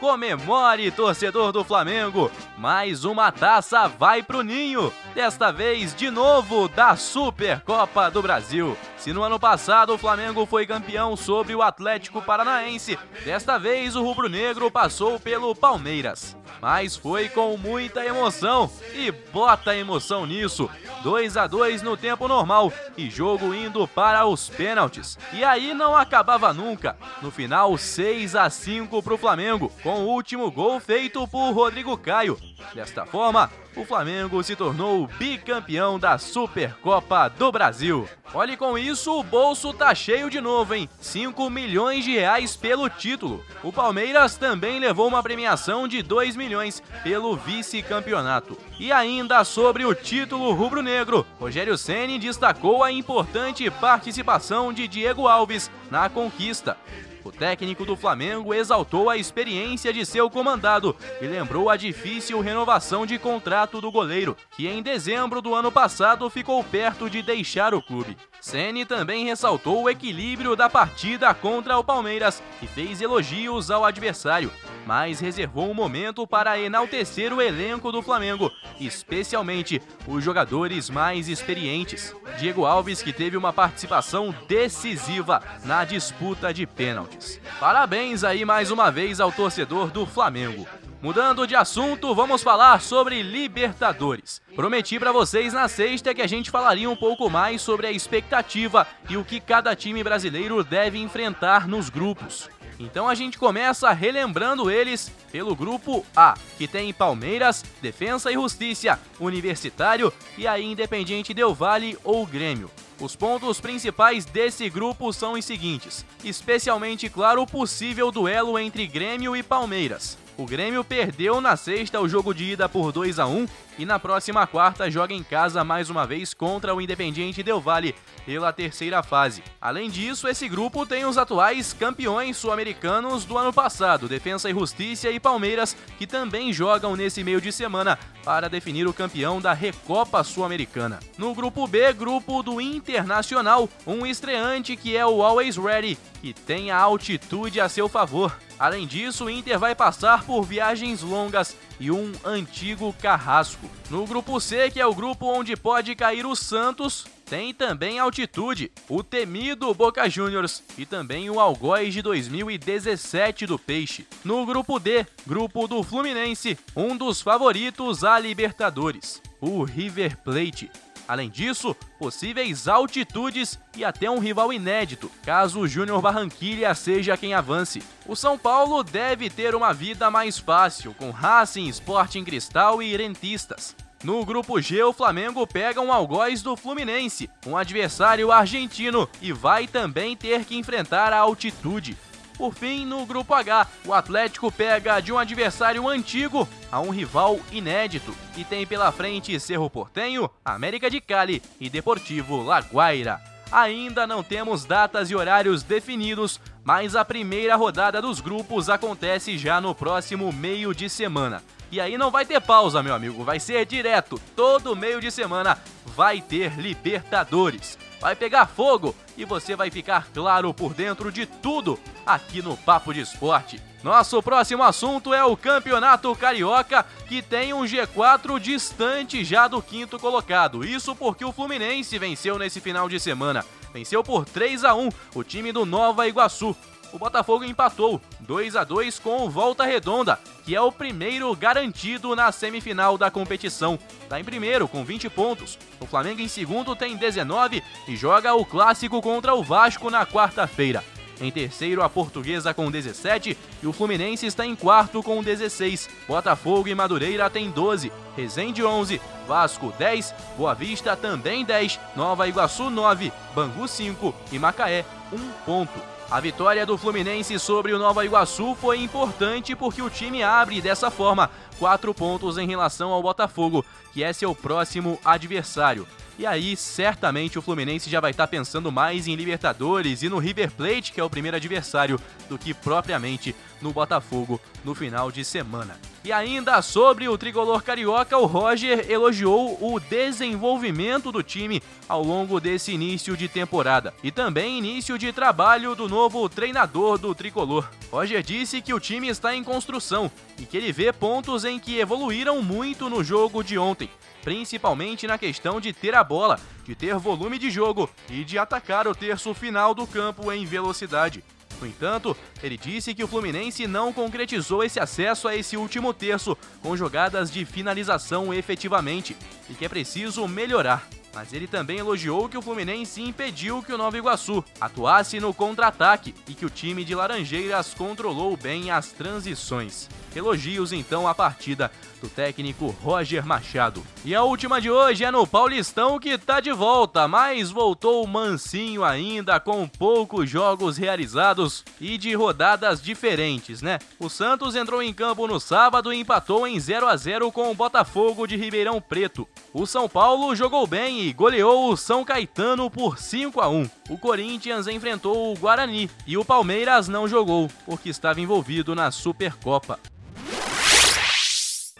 Comemore, torcedor do Flamengo! Mais uma taça vai pro ninho! Desta vez, de novo, da Supercopa do Brasil. Se no ano passado o Flamengo foi campeão sobre o Atlético Paranaense, desta vez o rubro-negro passou pelo Palmeiras. Mas foi com muita emoção e bota emoção nisso. 2 a 2 no tempo normal e jogo indo para os pênaltis. E aí não acabava nunca. No final, 6 a 5 para o Flamengo, com o último gol feito por Rodrigo Caio. Desta forma, o Flamengo se tornou bicampeão da Supercopa do Brasil. Olhe com isso, o bolso tá cheio de novo, hein? 5 milhões de reais pelo título. O Palmeiras também levou uma premiação de 2 milhões pelo vice-campeonato. E ainda sobre o título rubro-negro, Rogério Ceni destacou a importante participação de Diego Alves na conquista. O técnico do Flamengo exaltou a experiência de seu comandado e lembrou a difícil renovação de contrato do goleiro, que em dezembro do ano passado ficou perto de deixar o clube. Ceni também ressaltou o equilíbrio da partida contra o Palmeiras e fez elogios ao adversário, mas reservou um momento para enaltecer o elenco do Flamengo, especialmente os jogadores mais experientes. Diego Alves, que teve uma participação decisiva na disputa de pênaltis. Parabéns aí mais uma vez ao torcedor do Flamengo. Mudando de assunto, vamos falar sobre Libertadores. Prometi para vocês na sexta que a gente falaria um pouco mais sobre a expectativa e o que cada time brasileiro deve enfrentar nos grupos. Então a gente começa relembrando eles pelo grupo A, que tem Palmeiras, Defensa e Justiça, Universitário e a Independiente Del Vale ou Grêmio. Os pontos principais desse grupo são os seguintes: especialmente claro o possível duelo entre Grêmio e Palmeiras. O Grêmio perdeu na sexta o jogo de ida por 2 a 1 e na próxima quarta joga em casa mais uma vez contra o Independiente Del Valle pela terceira fase. Além disso, esse grupo tem os atuais campeões sul-americanos do ano passado, Defensa e Justiça e Palmeiras, que também jogam nesse meio de semana para definir o campeão da Recopa Sul-Americana. No grupo B, grupo do Internacional, um estreante que é o Always Ready, que tem a altitude a seu favor. Além disso, o Inter vai passar por viagens longas e um antigo carrasco. No grupo C, que é o grupo onde pode cair o Santos, tem também altitude, o temido Boca Juniors e também o Algoz de 2017 do Peixe. No grupo D, grupo do Fluminense, um dos favoritos a Libertadores, o River Plate. Além disso, possíveis altitudes e até um rival inédito, caso o Júnior Barranquilha seja quem avance. O São Paulo deve ter uma vida mais fácil, com Racing, Sporting Cristal e Rentistas. No grupo G, o Flamengo pega um algoz do Fluminense, um adversário argentino, e vai também ter que enfrentar a altitude. Por fim, no grupo H, o Atlético pega de um adversário antigo a um rival inédito e tem pela frente Cerro Portenho, América de Cali e Deportivo Laguaira. Ainda não temos datas e horários definidos, mas a primeira rodada dos grupos acontece já no próximo meio de semana. E aí não vai ter pausa, meu amigo, vai ser direto. Todo meio de semana vai ter Libertadores vai pegar fogo e você vai ficar claro por dentro de tudo aqui no Papo de Esporte. Nosso próximo assunto é o Campeonato Carioca, que tem um G4 distante já do quinto colocado. Isso porque o Fluminense venceu nesse final de semana. Venceu por 3 a 1 o time do Nova Iguaçu o Botafogo empatou 2 a 2 com o Volta Redonda, que é o primeiro garantido na semifinal da competição. Está em primeiro com 20 pontos. O Flamengo em segundo tem 19 e joga o clássico contra o Vasco na quarta-feira. Em terceiro, a Portuguesa com 17 e o Fluminense está em quarto com 16. Botafogo e Madureira têm 12. Resende 11, Vasco 10, Boa Vista também 10, Nova Iguaçu 9, Bangu 5 e Macaé 1 ponto. A vitória do Fluminense sobre o Nova Iguaçu foi importante porque o time abre dessa forma quatro pontos em relação ao Botafogo, que é seu próximo adversário. E aí, certamente o Fluminense já vai estar pensando mais em Libertadores e no River Plate, que é o primeiro adversário, do que propriamente no Botafogo no final de semana. E ainda sobre o tricolor carioca, o Roger elogiou o desenvolvimento do time ao longo desse início de temporada e também início de trabalho do novo treinador do tricolor. Roger disse que o time está em construção e que ele vê pontos em que evoluíram muito no jogo de ontem principalmente na questão de ter a bola, de ter volume de jogo e de atacar o terço final do campo em velocidade. No entanto, ele disse que o Fluminense não concretizou esse acesso a esse último terço com jogadas de finalização efetivamente e que é preciso melhorar. Mas ele também elogiou que o Fluminense impediu que o Nova Iguaçu atuasse no contra-ataque e que o time de Laranjeiras controlou bem as transições. Elogios então à partida do técnico Roger Machado. E a última de hoje é no Paulistão que tá de volta, mas voltou mansinho ainda com poucos jogos realizados e de rodadas diferentes, né? O Santos entrou em campo no sábado e empatou em 0 a 0 com o Botafogo de Ribeirão Preto. O São Paulo jogou bem goleou o São Caetano por 5 a 1. O Corinthians enfrentou o Guarani e o Palmeiras não jogou porque estava envolvido na Supercopa.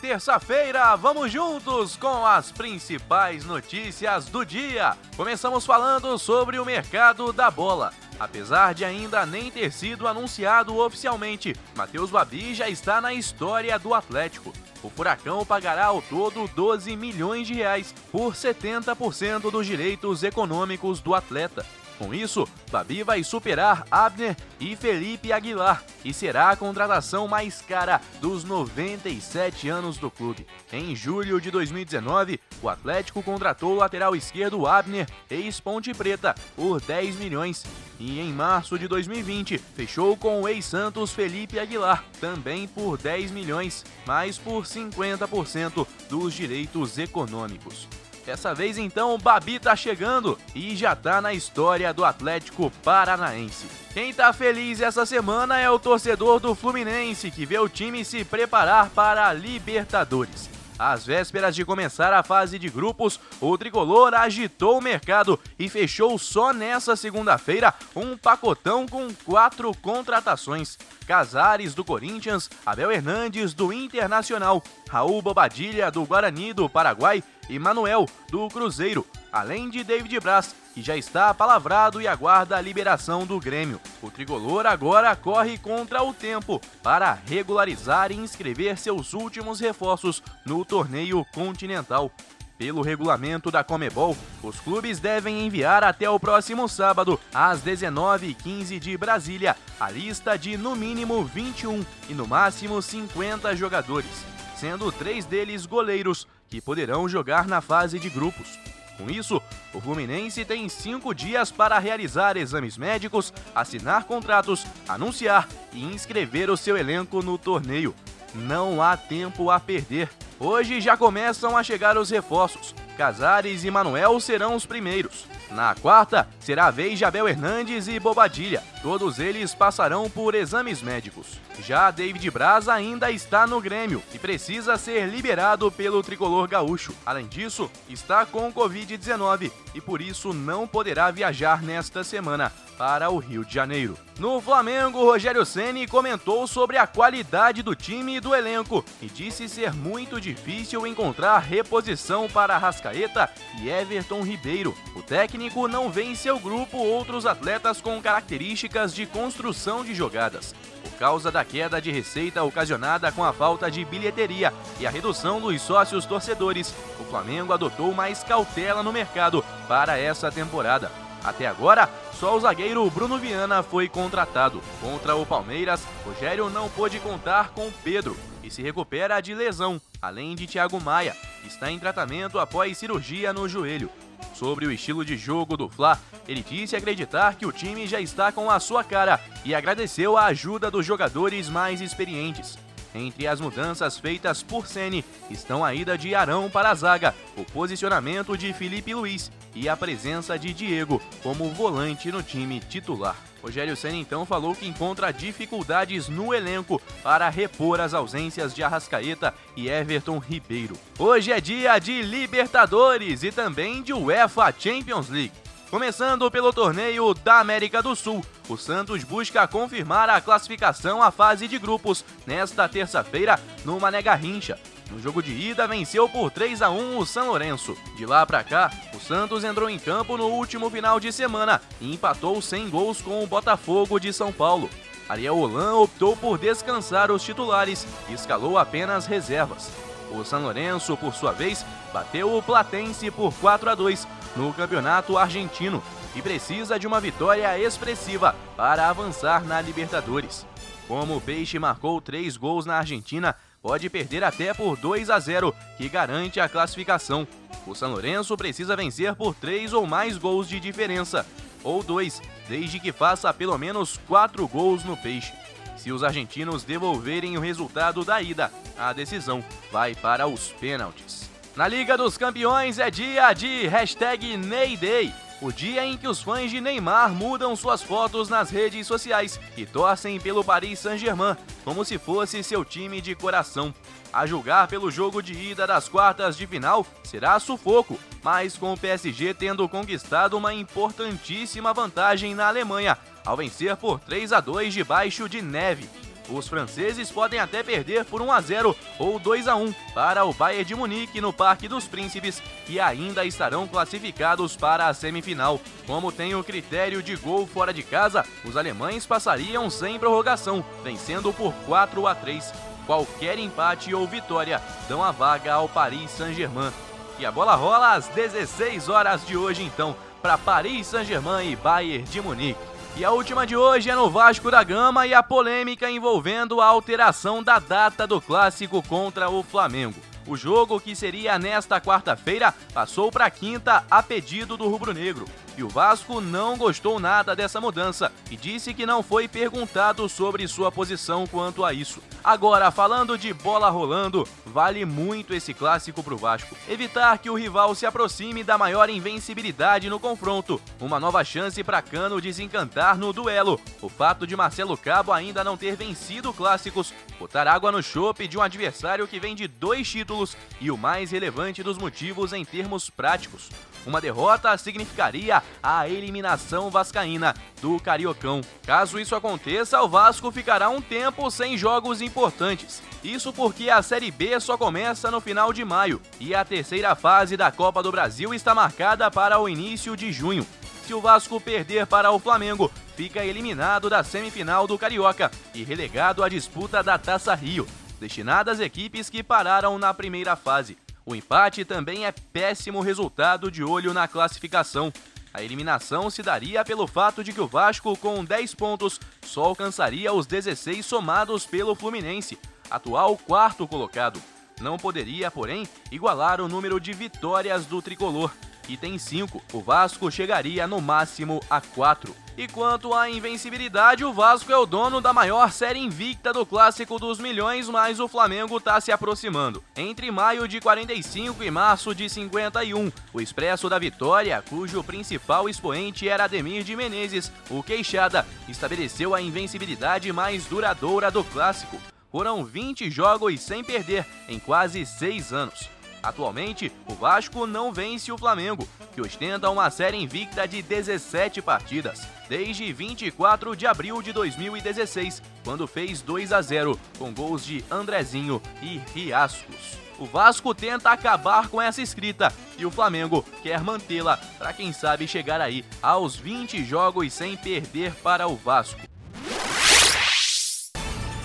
Terça-feira, vamos juntos com as principais notícias do dia. Começamos falando sobre o mercado da bola. Apesar de ainda nem ter sido anunciado oficialmente, Matheus Babi já está na história do Atlético. O Furacão pagará ao todo 12 milhões de reais por 70% dos direitos econômicos do atleta. Com isso, Babi vai superar Abner e Felipe Aguilar e será a contratação mais cara dos 97 anos do clube. Em julho de 2019, o Atlético contratou o lateral esquerdo Abner, ex-Ponte Preta, por 10 milhões. E em março de 2020, fechou com o ex-Santos Felipe Aguilar, também por 10 milhões, mais por 50% dos direitos econômicos. Dessa vez então o Babi tá chegando e já tá na história do Atlético Paranaense. Quem tá feliz essa semana é o torcedor do Fluminense, que vê o time se preparar para a Libertadores. Às vésperas de começar a fase de grupos, o tricolor agitou o mercado e fechou só nessa segunda-feira um pacotão com quatro contratações. Casares do Corinthians, Abel Hernandes do Internacional, Raul Bobadilha do Guarani do Paraguai e Manuel do Cruzeiro, além de David Braz, que já está palavrado e aguarda a liberação do Grêmio. O tricolor agora corre contra o tempo para regularizar e inscrever seus últimos reforços no torneio continental. Pelo regulamento da Comebol, os clubes devem enviar até o próximo sábado, às 19h15 de Brasília, a lista de no mínimo 21 e no máximo 50 jogadores, sendo três deles goleiros, que poderão jogar na fase de grupos. Com isso, o Fluminense tem cinco dias para realizar exames médicos, assinar contratos, anunciar e inscrever o seu elenco no torneio. Não há tempo a perder. Hoje já começam a chegar os reforços. Casares e Manuel serão os primeiros. Na quarta, será a vez de Abel Hernandes e Bobadilha. Todos eles passarão por exames médicos. Já David Braz ainda está no Grêmio e precisa ser liberado pelo tricolor gaúcho. Além disso, está com Covid-19 e por isso não poderá viajar nesta semana para o Rio de Janeiro. No Flamengo, Rogério Ceni comentou sobre a qualidade do time e do elenco e disse ser muito difícil encontrar reposição para Rascaeta e Everton Ribeiro. O técnico não vê em seu grupo outros atletas com características de construção de jogadas. Causa da queda de receita ocasionada com a falta de bilheteria e a redução dos sócios torcedores, o Flamengo adotou mais cautela no mercado para essa temporada. Até agora, só o zagueiro Bruno Viana foi contratado. Contra o Palmeiras, Rogério não pôde contar com Pedro e se recupera de lesão, além de Thiago Maia, que está em tratamento após cirurgia no joelho. Sobre o estilo de jogo do Fla, ele disse acreditar que o time já está com a sua cara e agradeceu a ajuda dos jogadores mais experientes. Entre as mudanças feitas por Ceni estão a ida de Arão para a zaga, o posicionamento de Felipe Luiz e a presença de Diego como volante no time titular. Rogério Senna então falou que encontra dificuldades no elenco para repor as ausências de Arrascaeta e Everton Ribeiro. Hoje é dia de Libertadores e também de UEFA Champions League. Começando pelo torneio da América do Sul, o Santos busca confirmar a classificação à fase de grupos nesta terça-feira no Mané Garrincha. No jogo de ida, venceu por 3 a 1 o São Lourenço. De lá para cá, o Santos entrou em campo no último final de semana e empatou sem gols com o Botafogo de São Paulo. Ariel Holan optou por descansar os titulares e escalou apenas reservas. O São Lourenço, por sua vez, bateu o Platense por 4 a 2 no Campeonato Argentino e precisa de uma vitória expressiva para avançar na Libertadores. Como o Peixe marcou três gols na Argentina, pode perder até por 2 a 0, que garante a classificação. O São Lourenço precisa vencer por três ou mais gols de diferença, ou dois, desde que faça pelo menos quatro gols no Peixe. Se os argentinos devolverem o resultado da ida, a decisão vai para os pênaltis. Na Liga dos Campeões é dia de hashtag Neyday, o dia em que os fãs de Neymar mudam suas fotos nas redes sociais e torcem pelo Paris Saint-Germain, como se fosse seu time de coração. A julgar pelo jogo de ida das quartas de final, será sufoco, mas com o PSG tendo conquistado uma importantíssima vantagem na Alemanha, ao vencer por 3 a 2 debaixo de neve. Os franceses podem até perder por 1 a 0 ou 2 a 1 para o Bayern de Munique no Parque dos Príncipes e ainda estarão classificados para a semifinal. Como tem o critério de gol fora de casa, os alemães passariam sem prorrogação, vencendo por 4 a 3. Qualquer empate ou vitória dão a vaga ao Paris Saint-Germain. E a bola rola às 16 horas de hoje então para Paris Saint-Germain e Bayern de Munique. E a última de hoje é no Vasco da Gama e a polêmica envolvendo a alteração da data do clássico contra o Flamengo. O jogo, que seria nesta quarta-feira, passou para quinta a pedido do rubro-negro. E o Vasco não gostou nada dessa mudança e disse que não foi perguntado sobre sua posição quanto a isso. Agora, falando de bola rolando, vale muito esse clássico pro Vasco. Evitar que o rival se aproxime da maior invencibilidade no confronto. Uma nova chance para Cano desencantar no duelo. O fato de Marcelo Cabo ainda não ter vencido clássicos, botar água no chope de um adversário que vem de dois títulos e o mais relevante dos motivos em termos práticos. Uma derrota significaria a eliminação vascaína do Cariocão. Caso isso aconteça, o Vasco ficará um tempo sem jogos importantes. Isso porque a Série B só começa no final de maio e a terceira fase da Copa do Brasil está marcada para o início de junho. Se o Vasco perder para o Flamengo, fica eliminado da semifinal do Carioca e relegado à disputa da Taça Rio, destinada às equipes que pararam na primeira fase. O empate também é péssimo resultado de olho na classificação. A eliminação se daria pelo fato de que o Vasco, com 10 pontos, só alcançaria os 16 somados pelo Fluminense, atual quarto colocado. Não poderia, porém, igualar o número de vitórias do tricolor, que tem 5. O Vasco chegaria no máximo a 4. E quanto à invencibilidade, o Vasco é o dono da maior série invicta do Clássico dos Milhões, mas o Flamengo está se aproximando. Entre maio de 45 e março de 51, o Expresso da Vitória, cujo principal expoente era Ademir de Menezes, o Queixada, estabeleceu a invencibilidade mais duradoura do Clássico. Foram 20 jogos sem perder em quase seis anos. Atualmente, o Vasco não vence o Flamengo, que ostenta uma série invicta de 17 partidas, desde 24 de abril de 2016, quando fez 2 a 0 com gols de Andrezinho e Riascos. O Vasco tenta acabar com essa escrita e o Flamengo quer mantê-la para quem sabe chegar aí aos 20 jogos sem perder para o Vasco.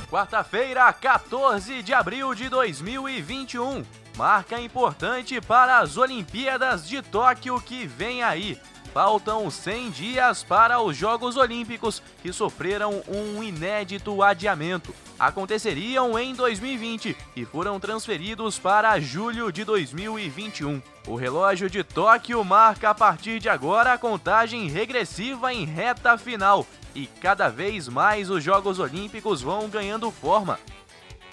Quarta-feira, 14 de abril de 2021 marca importante para as Olimpíadas de Tóquio que vem aí. Faltam 100 dias para os Jogos Olímpicos que sofreram um inédito adiamento. Aconteceriam em 2020 e foram transferidos para julho de 2021. O relógio de Tóquio marca a partir de agora a contagem regressiva em reta final e cada vez mais os Jogos Olímpicos vão ganhando forma.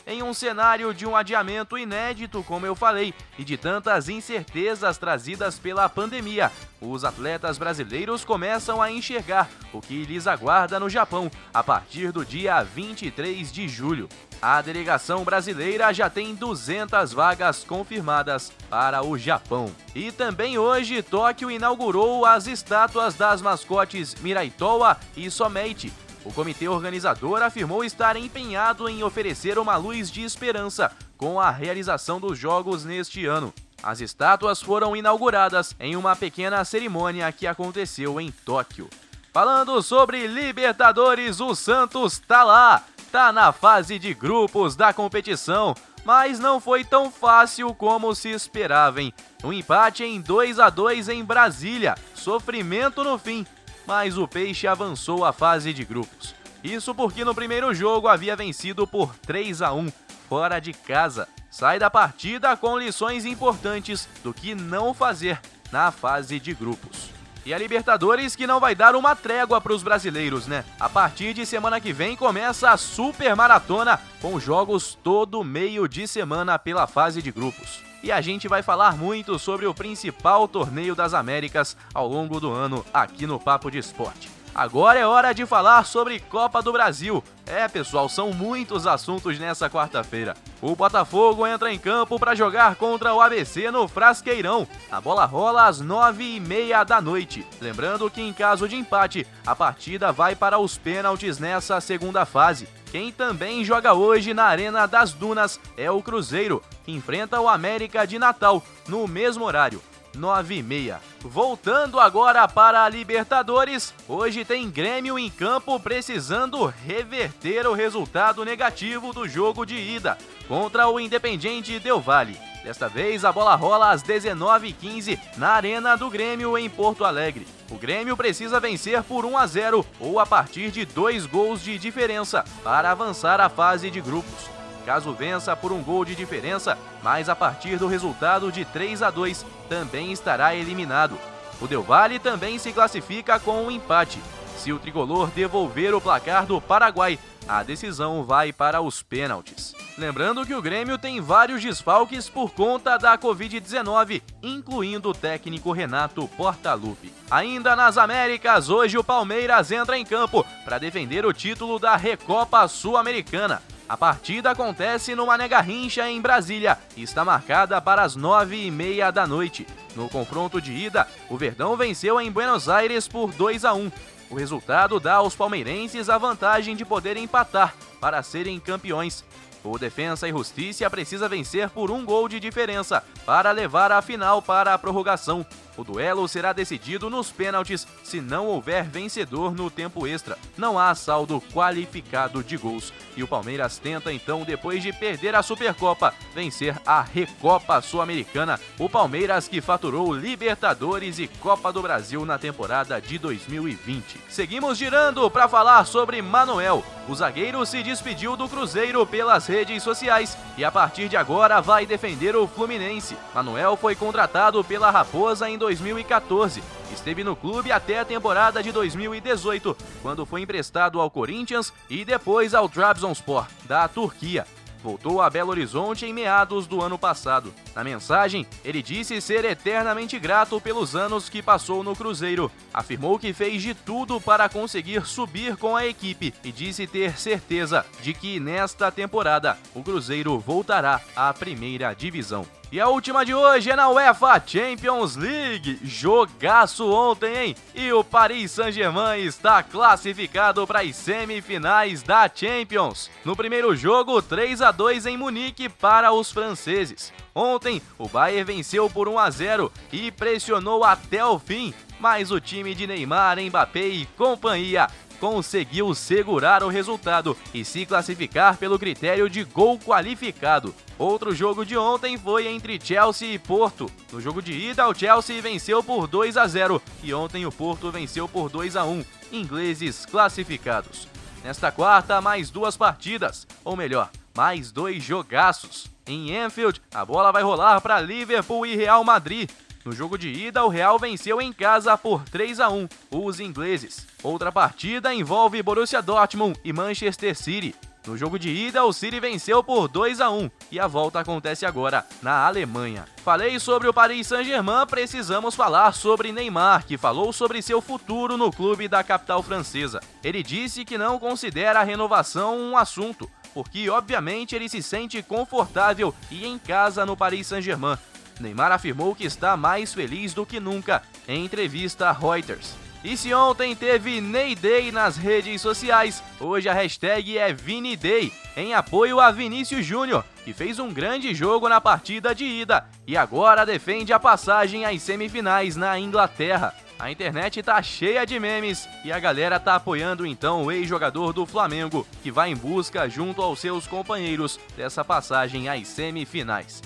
Em um cenário de um adiamento inédito, como eu falei, e de tantas incertezas trazidas pela pandemia. Os atletas brasileiros começam a enxergar o que lhes aguarda no Japão a partir do dia 23 de julho. A delegação brasileira já tem 200 vagas confirmadas para o Japão. E também hoje, Tóquio inaugurou as estátuas das mascotes Miraitoa e Someite. O comitê organizador afirmou estar empenhado em oferecer uma luz de esperança com a realização dos Jogos neste ano. As estátuas foram inauguradas em uma pequena cerimônia que aconteceu em Tóquio. Falando sobre Libertadores, o Santos tá lá está na fase de grupos da competição, mas não foi tão fácil como se esperava. Hein? Um empate em 2 a 2 em Brasília, sofrimento no fim, mas o Peixe avançou a fase de grupos. Isso porque no primeiro jogo havia vencido por 3 a 1 fora de casa. Sai da partida com lições importantes do que não fazer na fase de grupos. E a Libertadores que não vai dar uma trégua para os brasileiros, né? A partir de semana que vem começa a Super Maratona com jogos todo meio de semana pela fase de grupos. E a gente vai falar muito sobre o principal torneio das Américas ao longo do ano aqui no Papo de Esporte. Agora é hora de falar sobre Copa do Brasil. É, pessoal, são muitos assuntos nessa quarta-feira. O Botafogo entra em campo para jogar contra o ABC no Frasqueirão. A bola rola às nove e meia da noite. Lembrando que em caso de empate, a partida vai para os pênaltis nessa segunda fase. Quem também joga hoje na Arena das Dunas é o Cruzeiro, que enfrenta o América de Natal no mesmo horário. 9 e meia. Voltando agora para a Libertadores, hoje tem Grêmio em campo precisando reverter o resultado negativo do jogo de ida contra o Independiente Del Valle. Desta vez a bola rola às 19h15 na Arena do Grêmio em Porto Alegre. O Grêmio precisa vencer por 1 a 0 ou a partir de dois gols de diferença para avançar à fase de grupos caso vença por um gol de diferença, mas a partir do resultado de 3 a 2 também estará eliminado. O Del Valle também se classifica com um empate. Se o tricolor devolver o placar do Paraguai, a decisão vai para os pênaltis. Lembrando que o Grêmio tem vários desfalques por conta da Covid-19, incluindo o técnico Renato Portaluppi. Ainda nas Américas, hoje o Palmeiras entra em campo para defender o título da Recopa Sul-Americana. A partida acontece no Mané Garrincha, em Brasília, e está marcada para as nove e meia da noite. No confronto de ida, o Verdão venceu em Buenos Aires por 2 a 1. O resultado dá aos palmeirenses a vantagem de poder empatar para serem campeões. O Defensa e Justiça precisa vencer por um gol de diferença para levar a final para a prorrogação. O duelo será decidido nos pênaltis se não houver vencedor no tempo extra. Não há saldo qualificado de gols. E o Palmeiras tenta então, depois de perder a Supercopa, vencer a Recopa Sul-Americana. O Palmeiras que faturou Libertadores e Copa do Brasil na temporada de 2020. Seguimos girando para falar sobre Manuel. O zagueiro se despediu do Cruzeiro pelas redes sociais e a partir de agora vai defender o Fluminense. Manuel foi contratado pela Raposa em 2014. Esteve no clube até a temporada de 2018, quando foi emprestado ao Corinthians e depois ao Trabzonspor, da Turquia voltou a Belo Horizonte em meados do ano passado. Na mensagem, ele disse ser eternamente grato pelos anos que passou no Cruzeiro. Afirmou que fez de tudo para conseguir subir com a equipe e disse ter certeza de que nesta temporada o Cruzeiro voltará à primeira divisão. E a última de hoje é na UEFA Champions League. Jogaço ontem, hein? E o Paris Saint-Germain está classificado para as semifinais da Champions. No primeiro jogo, 3 a 2 em Munique para os franceses. Ontem, o Bayern venceu por 1 a 0 e pressionou até o fim, mas o time de Neymar, Mbappé e companhia conseguiu segurar o resultado e se classificar pelo critério de gol qualificado. Outro jogo de ontem foi entre Chelsea e Porto. No jogo de ida, o Chelsea venceu por 2 a 0 e ontem o Porto venceu por 2 a 1. Ingleses classificados. Nesta quarta, mais duas partidas, ou melhor, mais dois jogaços. Em Anfield, a bola vai rolar para Liverpool e Real Madrid. No jogo de ida, o Real venceu em casa por 3 a 1 os ingleses. Outra partida envolve Borussia Dortmund e Manchester City. No jogo de ida, o City venceu por 2 a 1 e a volta acontece agora na Alemanha. Falei sobre o Paris Saint-Germain, precisamos falar sobre Neymar, que falou sobre seu futuro no clube da capital francesa. Ele disse que não considera a renovação um assunto, porque obviamente ele se sente confortável e em casa no Paris Saint-Germain. Neymar afirmou que está mais feliz do que nunca em entrevista a Reuters. E se ontem teve Ney Day nas redes sociais, hoje a hashtag é ViniDay, em apoio a Vinícius Júnior, que fez um grande jogo na partida de ida e agora defende a passagem às semifinais na Inglaterra. A internet tá cheia de memes e a galera tá apoiando então o ex-jogador do Flamengo, que vai em busca junto aos seus companheiros dessa passagem às semifinais.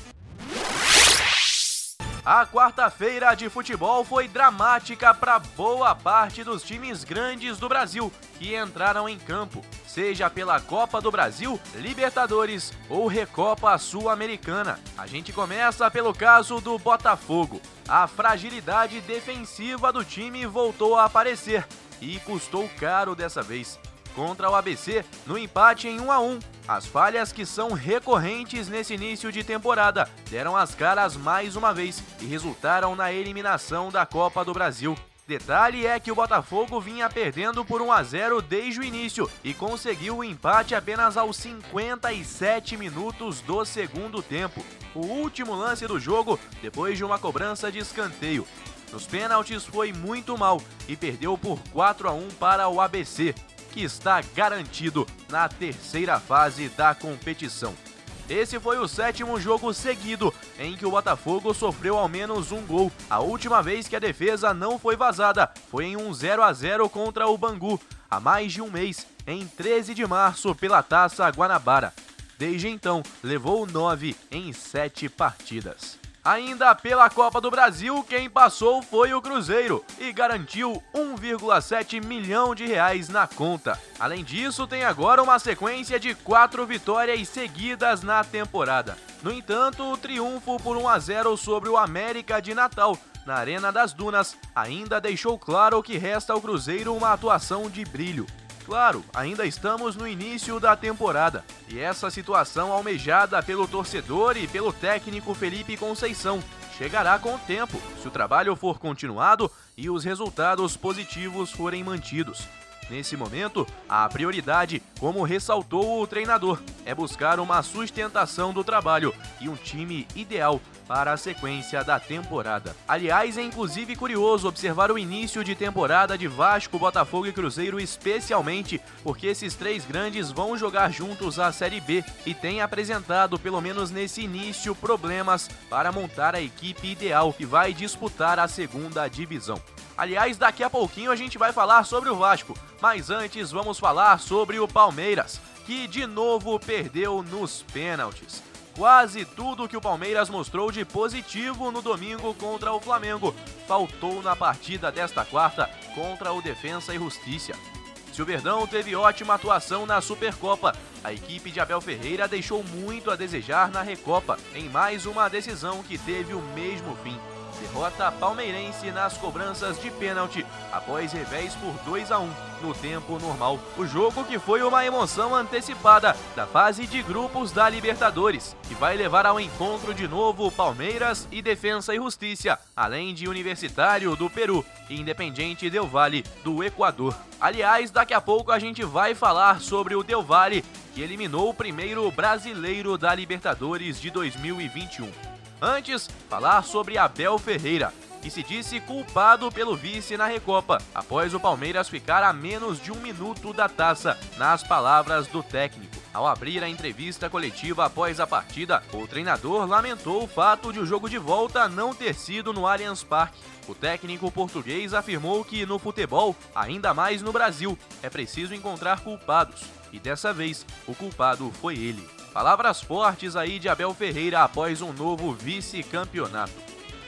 A quarta-feira de futebol foi dramática para boa parte dos times grandes do Brasil que entraram em campo, seja pela Copa do Brasil, Libertadores ou Recopa Sul-Americana. A gente começa pelo caso do Botafogo. A fragilidade defensiva do time voltou a aparecer e custou caro dessa vez contra o ABC no empate em 1 a 1. As falhas que são recorrentes nesse início de temporada deram as caras mais uma vez e resultaram na eliminação da Copa do Brasil. Detalhe é que o Botafogo vinha perdendo por 1 a 0 desde o início e conseguiu o empate apenas aos 57 minutos do segundo tempo. O último lance do jogo depois de uma cobrança de escanteio. Nos pênaltis foi muito mal e perdeu por 4 a 1 para o ABC que está garantido na terceira fase da competição. Esse foi o sétimo jogo seguido em que o Botafogo sofreu ao menos um gol. A última vez que a defesa não foi vazada foi em um 0 a 0 contra o Bangu, há mais de um mês, em 13 de março, pela Taça Guanabara. Desde então, levou nove em sete partidas. Ainda pela Copa do Brasil, quem passou foi o Cruzeiro e garantiu 1,7 milhão de reais na conta. Além disso, tem agora uma sequência de quatro vitórias seguidas na temporada. No entanto, o triunfo por 1 a 0 sobre o América de Natal na Arena das Dunas ainda deixou claro que resta ao Cruzeiro uma atuação de brilho. Claro, ainda estamos no início da temporada e essa situação almejada pelo torcedor e pelo técnico Felipe Conceição chegará com o tempo, se o trabalho for continuado e os resultados positivos forem mantidos. Nesse momento, a prioridade, como ressaltou o treinador, é buscar uma sustentação do trabalho e um time ideal para a sequência da temporada. Aliás, é inclusive curioso observar o início de temporada de Vasco, Botafogo e Cruzeiro, especialmente porque esses três grandes vão jogar juntos a Série B e têm apresentado, pelo menos nesse início, problemas para montar a equipe ideal que vai disputar a segunda divisão. Aliás, daqui a pouquinho a gente vai falar sobre o Vasco, mas antes vamos falar sobre o Palmeiras, que de novo perdeu nos pênaltis. Quase tudo que o Palmeiras mostrou de positivo no domingo contra o Flamengo faltou na partida desta quarta contra o Defensa e Justiça. Se o Verdão teve ótima atuação na Supercopa, a equipe de Abel Ferreira deixou muito a desejar na Recopa, em mais uma decisão que teve o mesmo fim derrota palmeirense nas cobranças de pênalti após revés por 2 a 1 no tempo normal. O jogo que foi uma emoção antecipada da fase de grupos da Libertadores, que vai levar ao encontro de novo Palmeiras e Defensa e Justiça, além de Universitário do Peru e Independiente Del Valle do Equador. Aliás, daqui a pouco a gente vai falar sobre o Del Valle, que eliminou o primeiro brasileiro da Libertadores de 2021. Antes, falar sobre Abel Ferreira, que se disse culpado pelo vice na Recopa, após o Palmeiras ficar a menos de um minuto da taça, nas palavras do técnico. Ao abrir a entrevista coletiva após a partida, o treinador lamentou o fato de o jogo de volta não ter sido no Allianz Parque. O técnico português afirmou que no futebol, ainda mais no Brasil, é preciso encontrar culpados. E dessa vez, o culpado foi ele. Palavras fortes aí de Abel Ferreira após um novo vice-campeonato.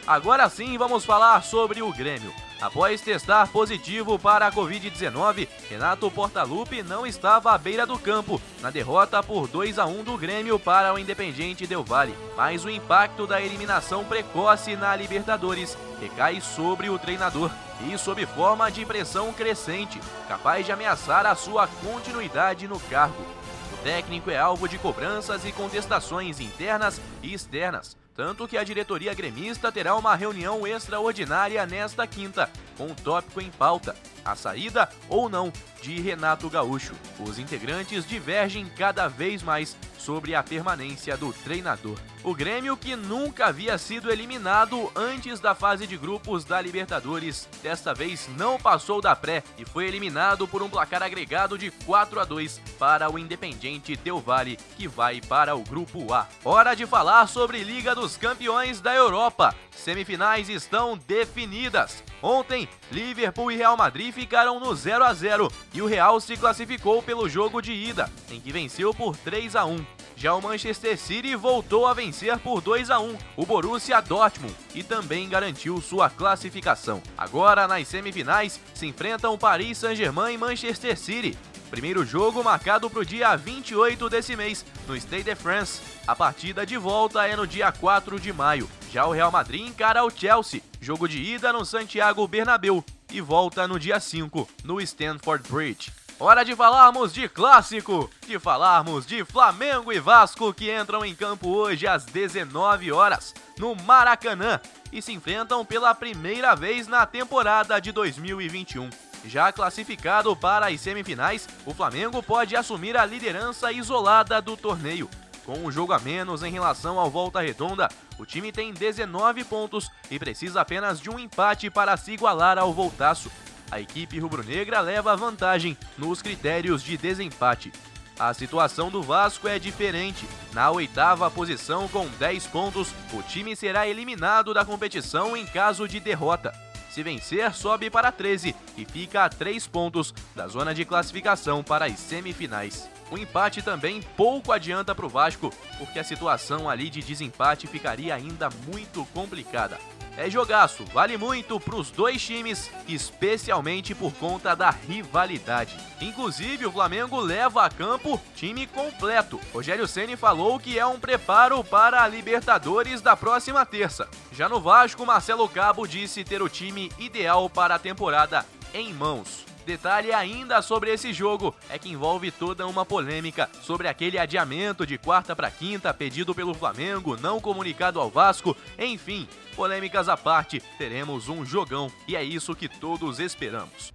Agora sim vamos falar sobre o Grêmio. Após testar positivo para a Covid-19, Renato Portaluppi não estava à beira do campo na derrota por 2 a 1 do Grêmio para o Independiente Del Valle. Mas o impacto da eliminação precoce na Libertadores recai sobre o treinador e sob forma de pressão crescente, capaz de ameaçar a sua continuidade no cargo. Técnico é alvo de cobranças e contestações internas e externas, tanto que a diretoria gremista terá uma reunião extraordinária nesta quinta, com o tópico em pauta: a saída ou não de Renato Gaúcho. Os integrantes divergem cada vez mais sobre a permanência do treinador. O Grêmio, que nunca havia sido eliminado antes da fase de grupos da Libertadores, desta vez não passou da pré e foi eliminado por um placar agregado de 4 a 2 para o Independiente Del Valle, que vai para o grupo A. Hora de falar sobre Liga dos Campeões da Europa. Semifinais estão definidas. Ontem, Liverpool e Real Madrid ficaram no 0 a 0 e o Real se classificou pelo jogo de ida, em que venceu por 3 a 1. Já o Manchester City voltou a vencer por 2 a 1 o Borussia Dortmund e também garantiu sua classificação. Agora, nas semifinais, se enfrentam Paris Saint-Germain e Manchester City. Primeiro jogo marcado para o dia 28 desse mês, no Stade de France. A partida de volta é no dia 4 de maio. Já o Real Madrid encara o Chelsea, jogo de ida no Santiago Bernabéu e volta no dia 5 no Stamford Bridge. Hora de falarmos de clássico, de falarmos de Flamengo e Vasco que entram em campo hoje às 19 horas no Maracanã e se enfrentam pela primeira vez na temporada de 2021. Já classificado para as semifinais, o Flamengo pode assumir a liderança isolada do torneio. Com um jogo a menos em relação ao Volta Redonda, o time tem 19 pontos e precisa apenas de um empate para se igualar ao Voltaço. A equipe rubro-negra leva vantagem nos critérios de desempate. A situação do Vasco é diferente. Na oitava posição, com 10 pontos, o time será eliminado da competição em caso de derrota. Se vencer, sobe para 13 e fica a 3 pontos da zona de classificação para as semifinais. O empate também pouco adianta para o Vasco, porque a situação ali de desempate ficaria ainda muito complicada. É jogaço, vale muito para os dois times, especialmente por conta da rivalidade. Inclusive, o Flamengo leva a campo time completo. Rogério Ceni falou que é um preparo para a Libertadores da próxima terça. Já no Vasco, Marcelo Cabo disse ter o time ideal para a temporada em mãos. Detalhe ainda sobre esse jogo é que envolve toda uma polêmica sobre aquele adiamento de quarta para quinta pedido pelo Flamengo, não comunicado ao Vasco. Enfim, polêmicas à parte, teremos um jogão e é isso que todos esperamos.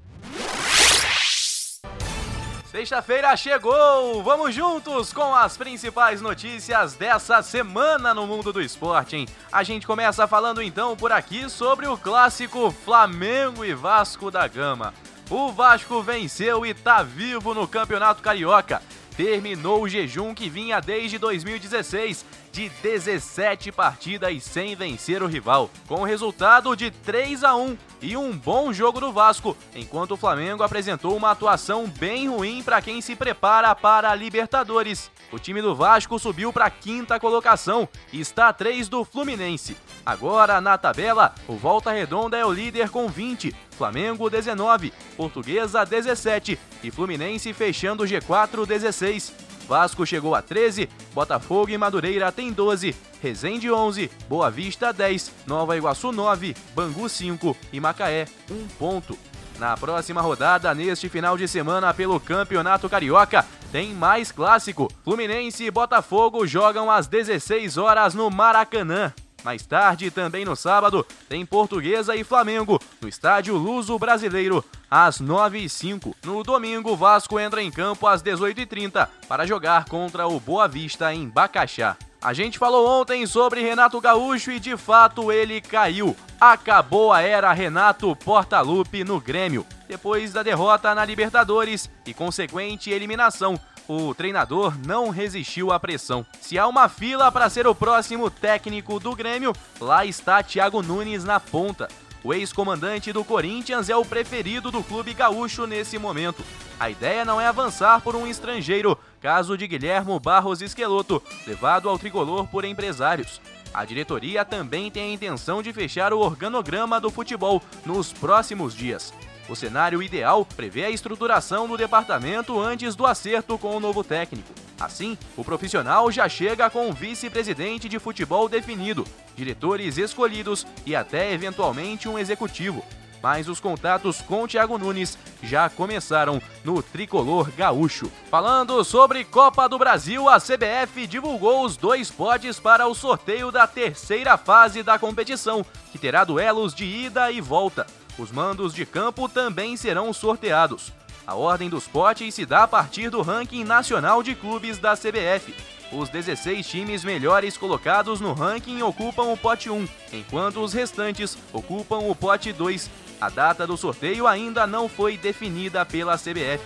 Sexta-feira chegou! Vamos juntos com as principais notícias dessa semana no mundo do esporte, hein? A gente começa falando então por aqui sobre o clássico Flamengo e Vasco da Gama. O Vasco venceu e tá vivo no Campeonato Carioca. Terminou o jejum que vinha desde 2016, de 17 partidas sem vencer o rival, com o resultado de 3 a 1 e um bom jogo do Vasco, enquanto o Flamengo apresentou uma atuação bem ruim para quem se prepara para a Libertadores. O time do Vasco subiu para a quinta colocação e está a 3 do Fluminense. Agora, na tabela, o Volta Redonda é o líder com 20, Flamengo 19, Portuguesa 17 e Fluminense fechando o G4 16. Vasco chegou a 13, Botafogo e Madureira tem 12, Resende 11, Boa Vista 10, Nova Iguaçu 9, Bangu 5 e Macaé 1 ponto. Na próxima rodada, neste final de semana pelo Campeonato Carioca, tem mais clássico. Fluminense e Botafogo jogam às 16 horas no Maracanã. Mais tarde, também no sábado, tem Portuguesa e Flamengo, no estádio Luso Brasileiro, às 9h05. No domingo, Vasco entra em campo às 18h30 para jogar contra o Boa Vista em Bacaxá. A gente falou ontem sobre Renato Gaúcho e de fato ele caiu. Acabou a era Renato Portaluppi no Grêmio, depois da derrota na Libertadores e consequente eliminação o treinador não resistiu à pressão. Se há uma fila para ser o próximo técnico do Grêmio, lá está Thiago Nunes na ponta. O ex-comandante do Corinthians é o preferido do clube gaúcho nesse momento. A ideia não é avançar por um estrangeiro, caso de Guilhermo Barros Esqueloto, levado ao tricolor por empresários. A diretoria também tem a intenção de fechar o organograma do futebol nos próximos dias. O cenário ideal prevê a estruturação do departamento antes do acerto com o novo técnico. Assim, o profissional já chega com o vice-presidente de futebol definido, diretores escolhidos e até eventualmente um executivo. mas os contatos com Thiago Nunes já começaram no tricolor gaúcho. Falando sobre Copa do Brasil, a CBF divulgou os dois potes para o sorteio da terceira fase da competição, que terá duelos de ida e volta. Os mandos de campo também serão sorteados. A ordem dos potes se dá a partir do ranking nacional de clubes da CBF. Os 16 times melhores colocados no ranking ocupam o pote 1, enquanto os restantes ocupam o pote 2. A data do sorteio ainda não foi definida pela CBF.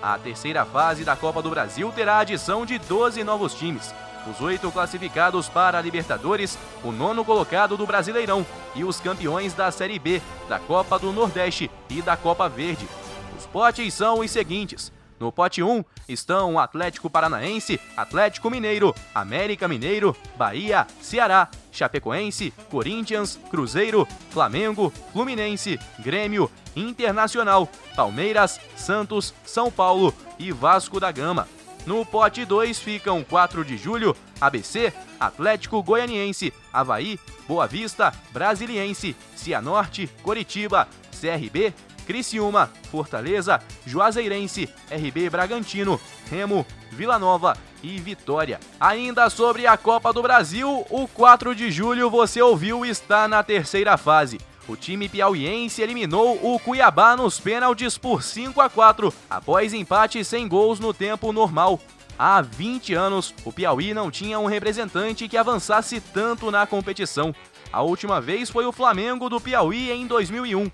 A terceira fase da Copa do Brasil terá a adição de 12 novos times. Os oito classificados para a Libertadores, o nono colocado do Brasileirão e os campeões da Série B, da Copa do Nordeste e da Copa Verde. Os potes são os seguintes: no pote 1 estão Atlético Paranaense, Atlético Mineiro, América Mineiro, Bahia, Ceará, Chapecoense, Corinthians, Cruzeiro, Flamengo, Fluminense, Grêmio, Internacional, Palmeiras, Santos, São Paulo e Vasco da Gama. No pote 2 ficam 4 de julho, ABC, Atlético Goianiense, Havaí, Boa Vista, Brasiliense, Cianorte, Coritiba, CRB, Criciúma, Fortaleza, Juazeirense, RB Bragantino, Remo, Vila Nova e Vitória. Ainda sobre a Copa do Brasil, o 4 de julho você ouviu está na terceira fase. O time piauiense eliminou o Cuiabá nos pênaltis por 5 a 4, após empate sem gols no tempo normal. Há 20 anos, o Piauí não tinha um representante que avançasse tanto na competição. A última vez foi o Flamengo do Piauí em 2001. O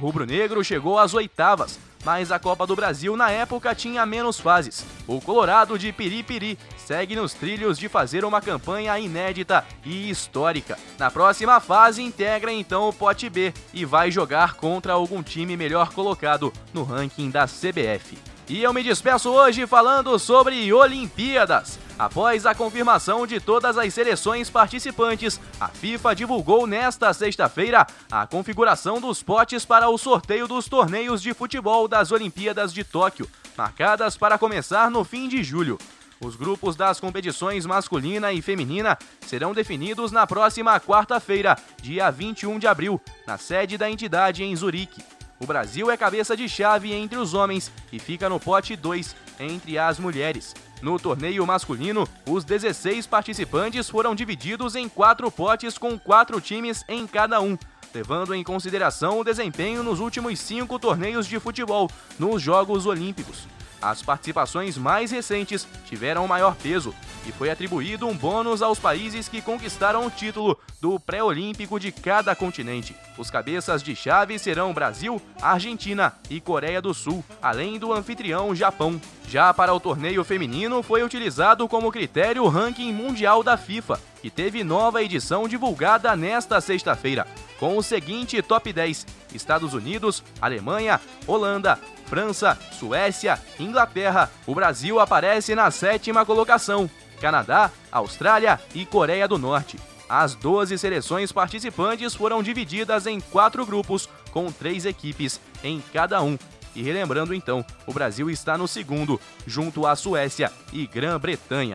rubro-negro chegou às oitavas, mas a Copa do Brasil na época tinha menos fases. O Colorado de Piripiri segue nos trilhos de fazer uma campanha inédita e histórica. Na próxima fase, integra então o Pote B e vai jogar contra algum time melhor colocado no ranking da CBF. E eu me despeço hoje falando sobre Olimpíadas. Após a confirmação de todas as seleções participantes, a FIFA divulgou nesta sexta-feira a configuração dos potes para o sorteio dos torneios de futebol das Olimpíadas de Tóquio, marcadas para começar no fim de julho. Os grupos das competições masculina e feminina serão definidos na próxima quarta-feira, dia 21 de abril, na sede da entidade em Zurique. O Brasil é cabeça de chave entre os homens e fica no pote 2 entre as mulheres. No torneio masculino, os 16 participantes foram divididos em quatro potes com quatro times em cada um, levando em consideração o desempenho nos últimos cinco torneios de futebol nos Jogos Olímpicos. As participações mais recentes tiveram maior peso e foi atribuído um bônus aos países que conquistaram o título do pré-olímpico de cada continente. Os cabeças de chave serão Brasil, Argentina e Coreia do Sul, além do anfitrião Japão. Já para o torneio feminino, foi utilizado como critério o ranking mundial da FIFA, que teve nova edição divulgada nesta sexta-feira, com o seguinte top 10: Estados Unidos, Alemanha, Holanda, França, Suécia, Inglaterra. O Brasil aparece na sétima colocação. Canadá, Austrália e Coreia do Norte. As 12 seleções participantes foram divididas em quatro grupos, com três equipes em cada um. E relembrando então, o Brasil está no segundo, junto à Suécia e Grã-Bretanha.